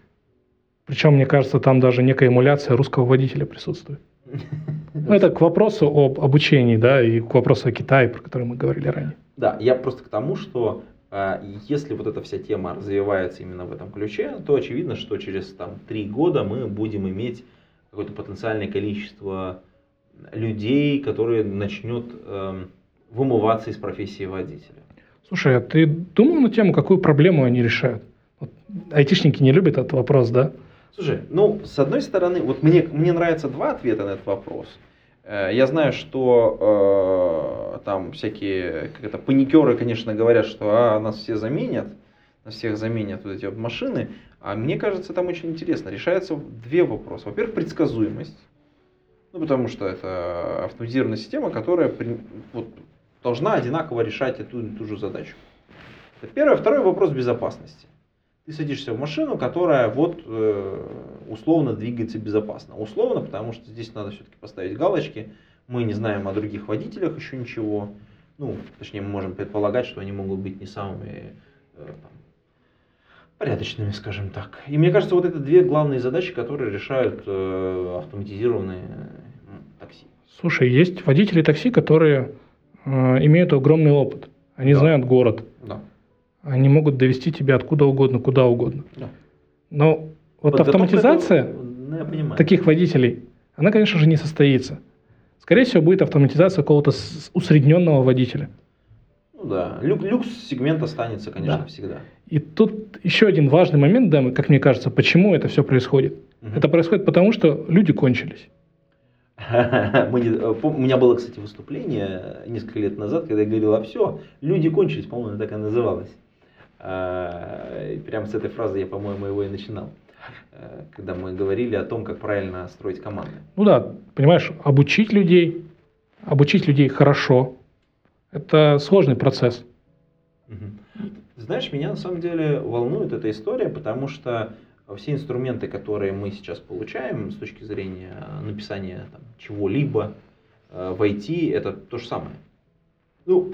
C: Причем, мне кажется, там даже некая эмуляция русского водителя присутствует. Ну, это к вопросу об обучении, да, и к вопросу о Китае, про который мы говорили ранее.
B: Да, я просто к тому, что если вот эта вся тема развивается именно в этом ключе, то очевидно, что через там три года мы будем иметь какое-то потенциальное количество людей, которые начнет эм, вымываться из профессии водителя.
C: Слушай, а ты думал на тему, какую проблему они решают? Вот айтишники не любят этот вопрос, да?
B: Слушай, ну, с одной стороны, вот мне, мне нравятся два ответа на этот вопрос. Э, Я знаю, что э, там всякие как это, паникеры, конечно, говорят, что а, нас все заменят, нас всех заменят вот эти вот машины. А мне кажется, там очень интересно. Решаются две вопроса. Во-первых, предсказуемость. Ну, потому что это автоматизированная система, которая при- вот, должна одинаково решать эту ту же задачу. Это первое. Второй вопрос безопасности. Ты садишься в машину, которая вот э, условно двигается безопасно. Условно, потому что здесь надо все-таки поставить галочки. Мы не знаем о других водителях еще ничего. Ну, точнее, мы можем предполагать, что они могут быть не самыми э, там, порядочными, скажем так. И мне кажется, вот это две главные задачи, которые решают э, автоматизированные такси.
C: Слушай, есть водители такси, которые э, имеют огромный опыт. Они
B: Да.
C: знают город.
B: Да.
C: Они могут довести тебя откуда угодно, куда угодно.
B: Да.
C: Но вот
B: Подготовка
C: автоматизация
B: этого, ну,
C: таких водителей, она, конечно же, не состоится. Скорее всего, будет автоматизация какого-то усредненного водителя.
B: Ну да, Лю- люкс-сегмент останется, конечно,
C: Да.
B: всегда.
C: И тут еще один важный момент, да, как мне кажется, почему это все происходит.
B: Мгм.
C: Это происходит потому, что люди кончились.
B: Мы не- пом- У меня было, кстати, выступление несколько лет назад, когда я говорил, а все, люди кончились, по-моему, так и называлось. И Прям с этой фразы я, по-моему, его и начинал. Э, Когда мы говорили о том, как правильно строить команды.
C: Ну да, понимаешь, обучить людей, обучить людей хорошо, это сложный процесс.
B: Знаешь, меня на самом деле волнует эта история, потому что все инструменты, которые мы сейчас получаем с точки зрения написания там, чего-либо э, в IT, это то же самое. Ну,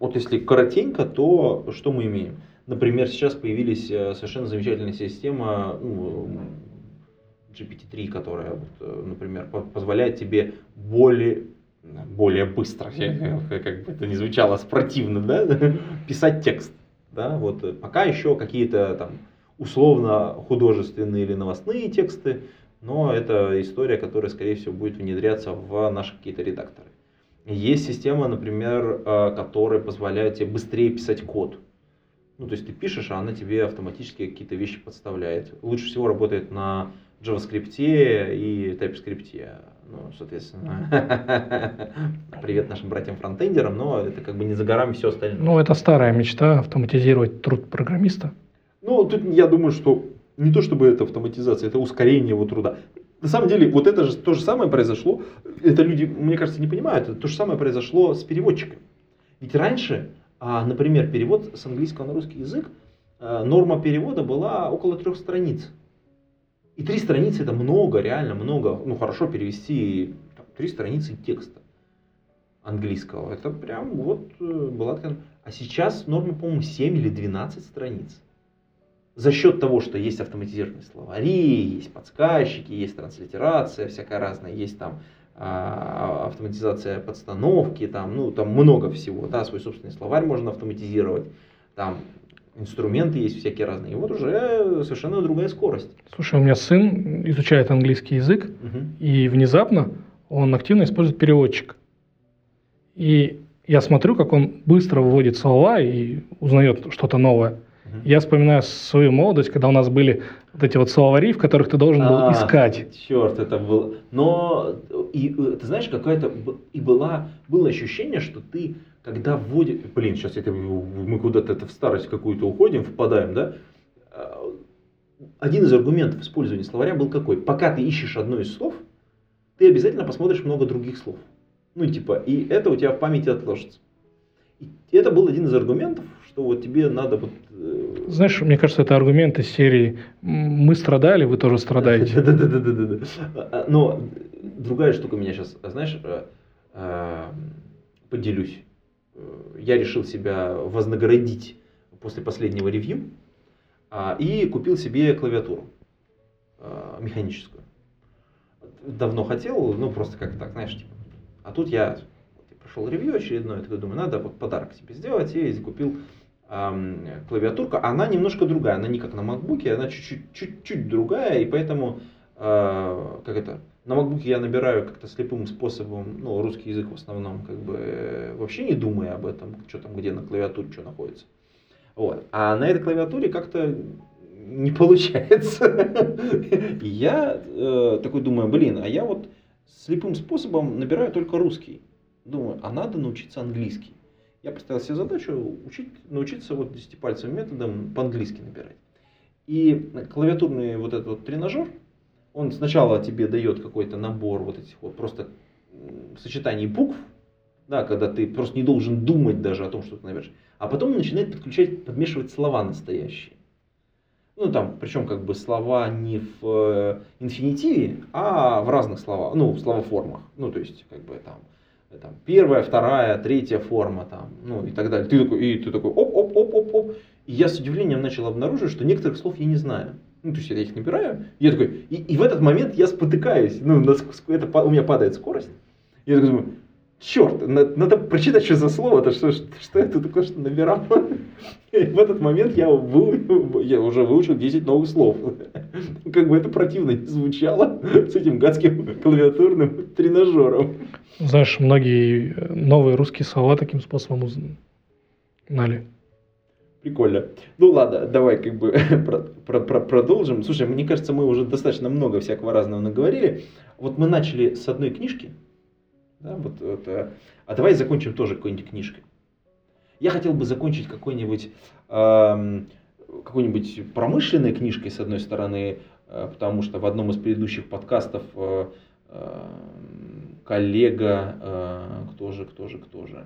B: вот если коротенько, то что мы имеем? Например, сейчас появились э, совершенно замечательная система ну, GPT-3, которая, вот, э, например, по- позволяет тебе более, более быстро, как бы это не звучало противно, да, писать текст. Да, вот пока еще какие-то там условно художественные или новостные тексты, но это история, которая, скорее всего, будет внедряться в наши какие-то редакторы. Есть система, например, э, которая позволяет тебе быстрее писать код. Ну, то есть ты пишешь, а она тебе автоматически какие-то вещи подставляет. Лучше всего работает на JavaScript и TypeScript. Ну, соответственно, привет нашим братьям-фронтендерам, но это как бы не за горами все остальное.
C: Ну, это старая мечта автоматизировать труд программиста.
B: Ну, тут я думаю, что не то чтобы это автоматизация, это ускорение его труда. На самом деле, вот это же то же самое произошло, это люди, мне кажется, не понимают, это то же самое произошло с переводчиками. Ведь раньше, а, например, перевод с английского на русский язык, а, норма перевода была около трех страниц. И три страницы это много, реально много. Ну, хорошо перевести там, три страницы текста английского. Это прям вот э, была такая... А сейчас норма, по-моему, 7 или 12 страниц. За счет того, что есть автоматизированные словари, есть подсказчики, есть транслитерация всякая разная, есть там а, автоматизация подстановки, там, ну, там много всего, да, свой собственный словарь можно автоматизировать, там инструменты есть всякие разные. И вот уже совершенно другая скорость.
C: Слушай, у меня сын изучает английский язык,
B: Мгм.
C: и внезапно он активно использует переводчик. И я смотрю, как он быстро выводит слова и узнает что-то новое. Я вспоминаю свою молодость, когда у нас были вот эти вот словари, в которых ты должен был
B: А,
C: искать.
B: Черт, это было. Но и э, ты знаешь, какая-то и была было ощущение, что ты когда вводишь, блин, сейчас это мы куда-то это в старость какую-то уходим, впадаем, да? А, Один из аргументов использования словаря был какой? Пока ты ищешь одно из слов, ты обязательно посмотришь много других слов. Ну, типа, и это у тебя в памяти отложится. И это был один из аргументов, что вот тебе надо вот э,
C: Знаешь, мне кажется, это аргумент из серии «М, «Мы страдали, вы тоже страдаете».
B: Да, да, да, да, да, да. Но другая штука меня сейчас, знаешь, э, э, поделюсь. Э, Я решил себя вознаградить после последнего ревью а, и купил себе клавиатуру механическую. Давно хотел, ну просто как так, знаешь, типа. А тут я прошел ревью очередное, такой думаю, надо вот подарок себе сделать, и купил ам, клавиатурку. Она немножко другая, она не как на макбуке, она чуть-чуть другая, и поэтому, а, как это, на макбуке я набираю как-то слепым способом, ну, русский язык в основном, как бы вообще не думая об этом, что там, где на клавиатуре, что находится. Вот. А на этой клавиатуре как-то не получается. Я э, такой думаю, блин, а я вот слепым способом набираю только русский. Думаю, а надо научиться английский. Я поставил себе задачу учить, научиться вот десятипальцевым методом по-английски набирать. И клавиатурный вот этот вот тренажер, он сначала тебе дает какой-то набор вот этих вот просто сочетаний букв, да, когда ты просто не должен думать даже о том, что ты наберешь. А потом он начинает подключать, подмешивать слова настоящие. Ну, там, причем как бы слова не в э, инфинитиве, а в разных словах, ну, в словоформах. Ну, то есть, как бы там, там первая, вторая, третья форма, там, ну, и так далее. Ты такой, и ты такой, оп-оп-оп-оп-оп. И я с удивлением начал обнаружить, что некоторых слов я не знаю. Ну, то есть, я их набираю, я такой, и, и в этот момент я спотыкаюсь, ну, это, у меня падает скорость. Я такой думаю, черт, на- надо прочитать, что за слово-то, что, что, что это такое, что набирал. И в этот момент я, вы- я уже выучил 10 новых слов. Как бы это противно не звучало с этим гадским клавиатурным тренажером.
C: Знаешь, многие новые русские слова таким способом узнали.
B: Прикольно. Ну ладно, давай как бы про- про- про- продолжим. Слушай, мне кажется, мы уже достаточно много всякого разного наговорили. Вот мы начали с одной книжки. Да, вот, вот, э, а давай закончим тоже какой-нибудь книжкой. Я хотел бы закончить какой-нибудь ам, какой-нибудь промышленной книжкой, с одной стороны, э, потому что в одном из предыдущих подкастов э, э, коллега, э, кто же, кто же, кто же,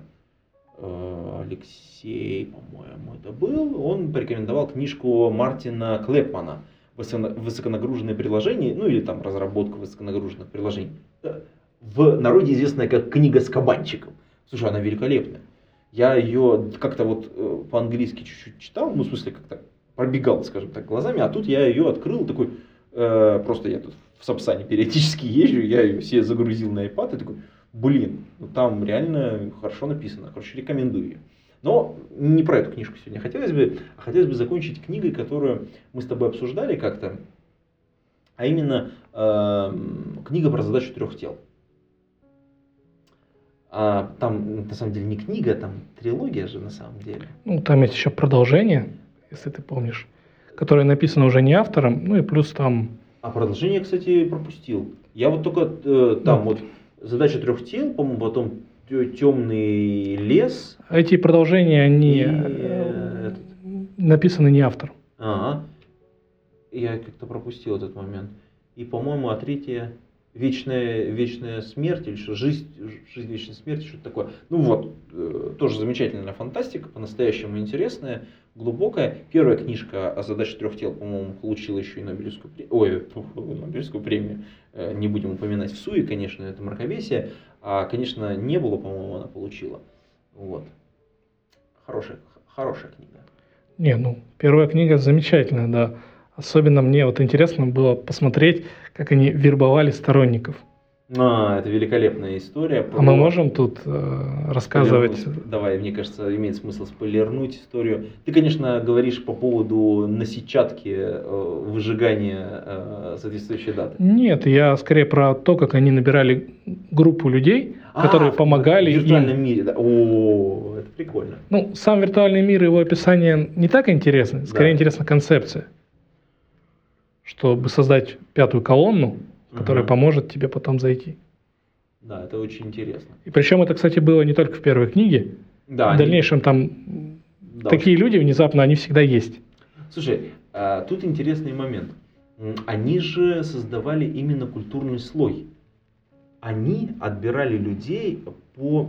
B: э, Алексей, по-моему, это был, он порекомендовал книжку Мартина Клепмана «Высоко- «Высоконагруженные приложения», ну или там разработка высоконагруженных приложений. Э, В народе известная как книга с кабанчиком. Слушай, она великолепная. Я ее как-то вот э, по-английски чуть-чуть читал, ну в смысле как-то пробегал, скажем так, глазами, а тут я ее открыл, такой, э, просто я тут в Сапсане периодически езжу, я ее все загрузил на iPad и такой, блин, ну там реально хорошо написано, короче, рекомендую ее. Но не про эту книжку сегодня хотелось бы, а хотелось бы закончить книгой, которую мы с тобой обсуждали как-то, а именно эм, книга про задачу трех тел. А там на самом деле не книга, там трилогия же на самом деле.
C: Ну, там есть еще продолжение, если ты помнишь, которое написано уже не автором, ну и плюс там
B: А продолжение, кстати, пропустил. Я вот только э, там
C: Ну.
B: вот задача трех тел, по-моему, потом темный лес.
C: эти продолжения, они
B: И,
C: э,
B: э, этот.
C: написаны не автором.
B: Ага. Я как-то пропустил этот момент. И, по-моему, а третья вечная, вечная смерть или что, жизнь, жизнь вечной смерти, что-то такое. Ну вот, э, тоже замечательная фантастика, по-настоящему интересная, глубокая. Первая книжка о задаче трех тел, по-моему, получила еще и Нобелевскую премию. Ой, Нобелевскую премию. Э, Не будем упоминать в Суе, конечно, это мракобесие. А, конечно, не было, по-моему, она получила. Вот. Хорошая, хорошая книга.
C: Не, ну, первая книга замечательная, да. Особенно мне вот интересно было посмотреть, как они вербовали сторонников.
B: А, это великолепная история.
C: А мы можем тут э, рассказывать?
B: Давай, мне кажется, имеет смысл спойлернуть историю. Ты, конечно, говоришь по поводу на сетчатке э, выжигания э, соответствующей даты.
C: Нет, я скорее про то, как они набирали группу людей, которые
B: а,
C: помогали
B: в виртуальном
C: им.
B: мире, да. О, это прикольно.
C: Ну, сам виртуальный мир, его описание не так интересно, скорее
B: Да.
C: интересна концепция. Чтобы создать пятую колонну, которая
B: Мгм.
C: поможет тебе потом зайти.
B: Да, это очень интересно.
C: И причем это, кстати, было не только в первой книге.
B: Да,
C: в
B: они-
C: дальнейшем там
B: да,
C: такие люди внезапно, они всегда есть.
B: Слушай, а, тут интересный момент. Они же создавали именно культурный слой. Они отбирали людей по,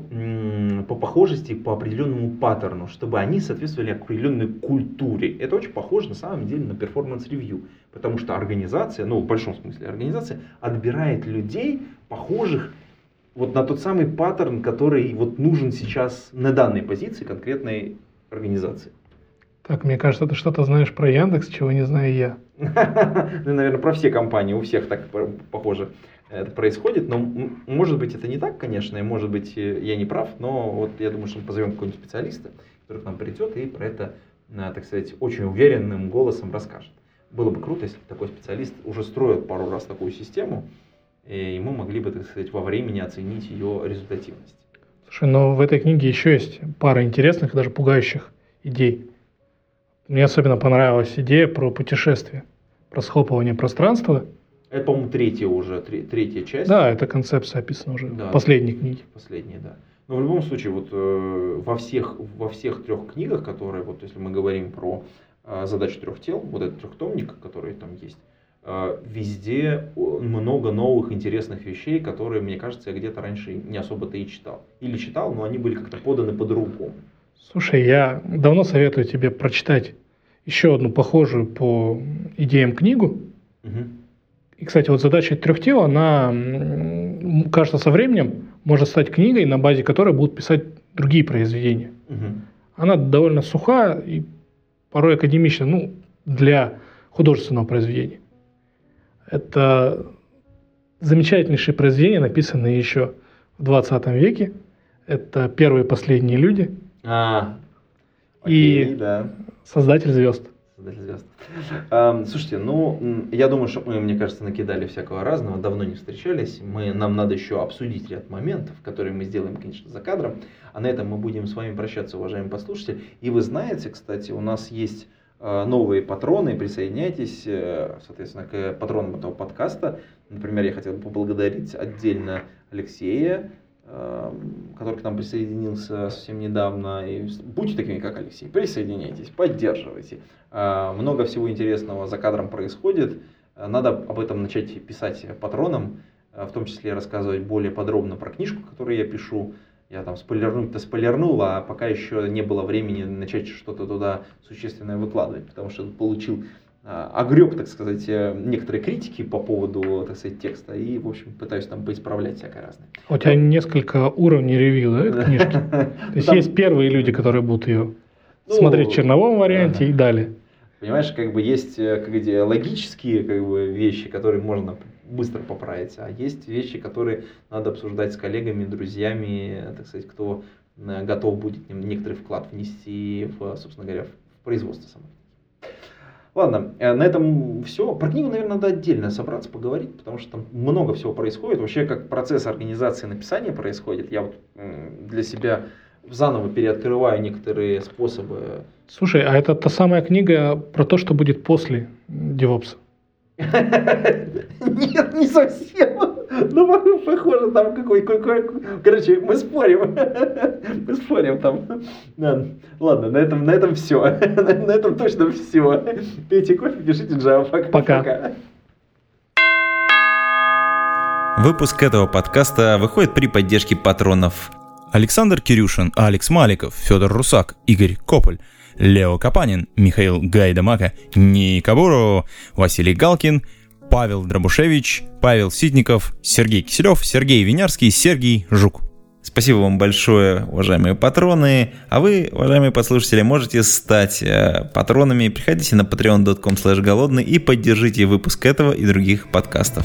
B: по похожести, по определенному паттерну, чтобы они соответствовали определенной культуре. Это очень похоже на самом деле на performance review, потому что организация, ну в большом смысле организация, отбирает людей, похожих вот на тот самый паттерн, который вот нужен сейчас на данной позиции конкретной организации.
C: Так, мне кажется, ты что-то знаешь про Яндекс, чего не знаю я.
B: Ну, наверное, про все компании, у всех так по- похоже это происходит. Но, может быть, это не так, конечно, и может быть, э, я не прав, но вот я думаю, что мы позовем какого-нибудь специалиста, который к нам придет и про это, э, так сказать, очень уверенным голосом расскажет. Было бы круто, если такой специалист уже строил пару раз такую систему, и мы могли бы, так сказать, во времени оценить ее результативность.
C: Слушай, но в этой книге еще есть пара интересных и даже пугающих идей. Мне особенно понравилась идея про путешествие, про схлопывание пространства.
B: Это, по-моему, третья уже, тре- третья часть.
C: Да, эта концепция описана уже
B: Да.
C: в последней книге.
B: Последние, да. Но в любом случае, вот э, во всех, во всех трех книгах, которые, вот если мы говорим про задачу трех тел, вот этот трехтомник, который там есть, э, везде много новых интересных вещей, которые, мне кажется, я где-то раньше не особо-то и читал. Или читал, но они были как-то поданы по-другому.
C: Слушай, я давно советую тебе прочитать еще одну похожую по идеям книгу.
B: Мгм.
C: И, кстати, вот задача трех тел, она, кажется, со временем может стать книгой, на базе которой будут писать другие произведения.
B: Мгм.
C: Она довольно суха и порой академична, ну, для художественного произведения. Это замечательнейшие произведения, написанные еще в 20 веке. Это «Первые и последние люди»,
B: А,
C: И-
B: окей, да.
C: «Создатель звезд».
B: Создатель звезд. Слушайте, ну, я думаю, что мы, мне кажется, накидали всякого разного, давно не встречались. Мы, нам надо еще обсудить ряд моментов, которые мы сделаем, конечно, за кадром. А на этом мы будем с вами прощаться, уважаемые послушатели. И вы знаете, кстати, у нас есть э, новые патроны, присоединяйтесь, э, соответственно, к патронам этого подкаста. Например, я хотел бы поблагодарить отдельно Алексея, который к нам присоединился совсем недавно. И будьте такими, как Алексей, присоединяйтесь, поддерживайте. А, Много всего интересного за кадром происходит. А, Надо об этом начать писать патронам, а, в том числе рассказывать более подробно про книжку, которую я пишу. Я там спойлернуть-то спойлернул, а пока еще не было времени начать что-то туда существенное выкладывать, потому что получил огреб, так сказать, э, некоторые критики по поводу, так сказать, текста, и, в общем, пытаюсь там поисправлять всякое разное.
C: У тебя несколько уровней ревью, да, этой книжки? То есть есть первые люди, которые будут ее
B: Ну,
C: смотреть в черновом варианте и далее.
B: Понимаешь, как бы есть э, как где логические как бы, вещи, которые можно быстро поправить, а есть вещи, которые надо обсуждать с коллегами, друзьями, э, так сказать, кто э, готов будет некоторый вклад внести в, собственно говоря, в производство самой. Ладно, э, на этом все. Про книгу, наверное, надо отдельно собраться, поговорить, потому что там много всего происходит. Вообще, как процесс организации написания происходит, я вот для себя заново переоткрываю некоторые способы
C: Слушай, а это та самая книга про то, что будет после DevOps?
B: Нет, не совсем. Ну, пох- похоже, там какой, какой... Короче, мы спорим. Мы спорим там. Ладно, на этом, на этом все. На этом точно все. Пейте кофе, пишите Java.
C: Пока.
D: Выпуск этого подкаста выходит при поддержке патронов. Александр Кирюшин, Алекс Маликов, Федор Русак, Игорь Кополь, Лео Капанин, Михаил Гайдамака, Ника Бурова, Василий Галкин, Павел Дробушевич, Павел Ситников, Сергей Киселев, Сергей Винярский, Сергей Жук. Спасибо вам большое, уважаемые патроны. А вы, уважаемые послушатели, можете стать э, патронами. Приходите на patreon.com голодный и поддержите выпуск этого и других подкастов.